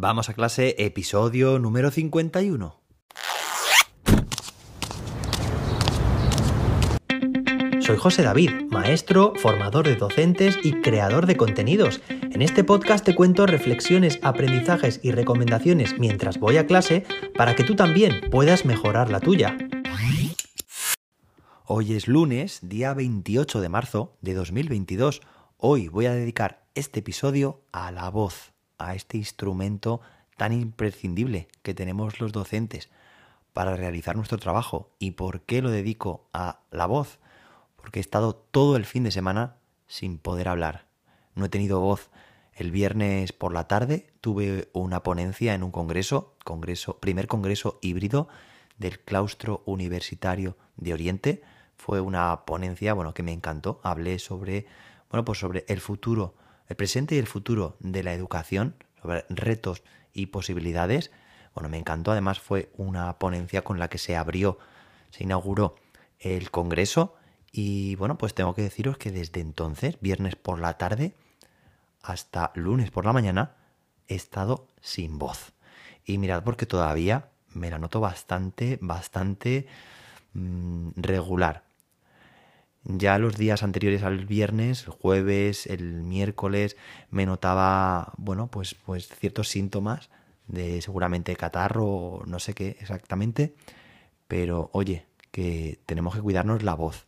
Vamos a clase, episodio número 51. Soy José David, maestro, formador de docentes y creador de contenidos. En este podcast te cuento reflexiones, aprendizajes y recomendaciones mientras voy a clase para que tú también puedas mejorar la tuya. Hoy es lunes, día 28 de marzo de 2022. Hoy voy a dedicar este episodio a la voz, a este instrumento tan imprescindible que tenemos los docentes para realizar nuestro trabajo. ¿Y por qué lo dedico a la voz? Porque he estado todo el fin de semana sin poder hablar. No he tenido voz. El viernes por la tarde tuve una ponencia en un congreso, congreso, primer congreso híbrido del claustro universitario de Oriente. Fue una ponencia, bueno, que me encantó. Hablé sobre bueno, pues sobre el futuro, el presente y el futuro de la educación, sobre retos y posibilidades. Bueno, me encantó. Además, fue una ponencia con la que se abrió, se inauguró el Congreso. Y bueno, pues tengo que deciros que desde entonces, viernes por la tarde hasta lunes por la mañana, he estado sin voz. Y mirad porque todavía me la noto bastante, bastante mmm, regular. Ya los días anteriores al viernes, el jueves, el miércoles, me notaba, bueno, pues, pues ciertos síntomas de seguramente catarro, no sé qué exactamente, pero oye, que tenemos que cuidarnos la voz.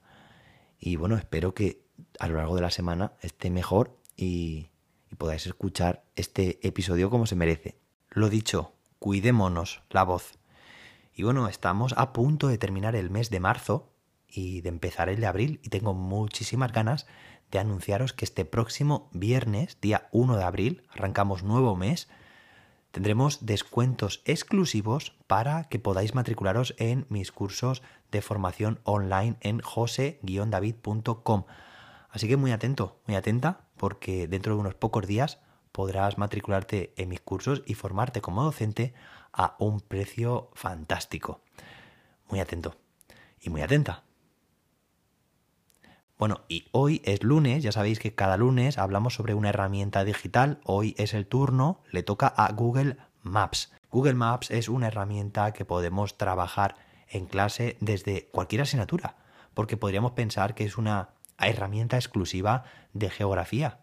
Y bueno, espero que a lo largo de la semana esté mejor y, y podáis escuchar este episodio como se merece. Lo dicho, cuidémonos la voz. Y bueno, estamos a punto de terminar el mes de marzo y de empezar el de abril y tengo muchísimas ganas de anunciaros que este próximo viernes, día 1 de abril, arrancamos nuevo mes, tendremos descuentos exclusivos para que podáis matricularos en mis cursos de formación online en jose-david.com. Así que muy atento, muy atenta, porque dentro de unos pocos días podrás matricularte en mis cursos y formarte como docente a un precio fantástico. Muy atento y muy atenta. Bueno, y hoy es lunes, ya sabéis que cada lunes hablamos sobre una herramienta digital, hoy es el turno, le toca a Google Maps. Google Maps es una herramienta que podemos trabajar en clase desde cualquier asignatura, porque podríamos pensar que es una herramienta exclusiva de geografía.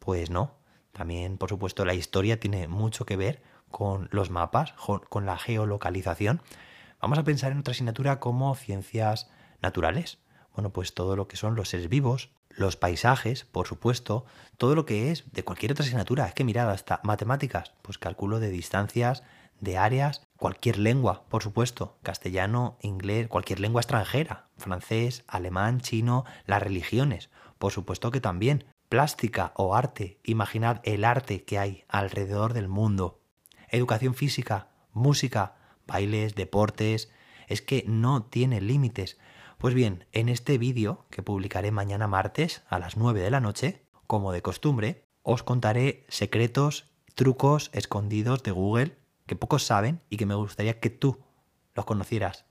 Pues no, también por supuesto la historia tiene mucho que ver con los mapas, con la geolocalización. Vamos a pensar en otra asignatura como ciencias naturales bueno, pues todo lo que son los seres vivos, los paisajes, por supuesto, todo lo que es de cualquier otra asignatura. Es que mirad, hasta matemáticas, pues cálculo de distancias, de áreas, cualquier lengua, por supuesto, castellano, inglés, cualquier lengua extranjera, francés, alemán, chino, las religiones, por supuesto que también, plástica o arte, imaginad el arte que hay alrededor del mundo, educación física, música, bailes, deportes, es que no tiene límites. Pues bien, en este vídeo que publicaré mañana martes a las 9 de la noche, como de costumbre, os contaré secretos, trucos escondidos de Google que pocos saben y que me gustaría que tú los conocieras.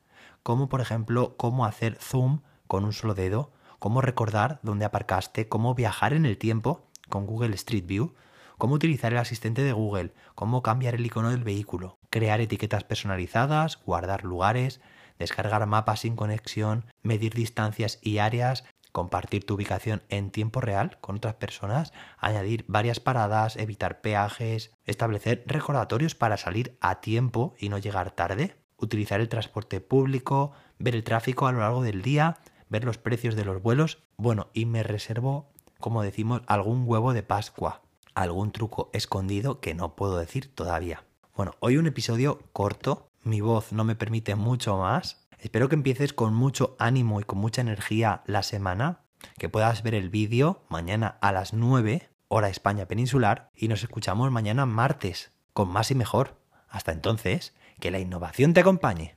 Como por ejemplo cómo hacer zoom con un solo dedo, cómo recordar dónde aparcaste, cómo viajar en el tiempo con Google Street View, cómo utilizar el asistente de Google, cómo cambiar el icono del vehículo, crear etiquetas personalizadas, guardar lugares, descargar mapas sin conexión, medir distancias y áreas, compartir tu ubicación en tiempo real con otras personas, añadir varias paradas, evitar peajes, establecer recordatorios para salir a tiempo y no llegar tarde, utilizar el transporte público, ver el tráfico a lo largo del día, ver los precios de los vuelos, bueno, y me reservo, como decimos, algún huevo de Pascua, algún truco escondido que no puedo decir todavía. Bueno, hoy un episodio corto mi voz no me permite mucho más. Espero que empieces con mucho ánimo y con mucha energía la semana, que puedas ver el vídeo mañana a las 9, hora España peninsular, y nos escuchamos mañana martes, con más y mejor. Hasta entonces, que la innovación te acompañe.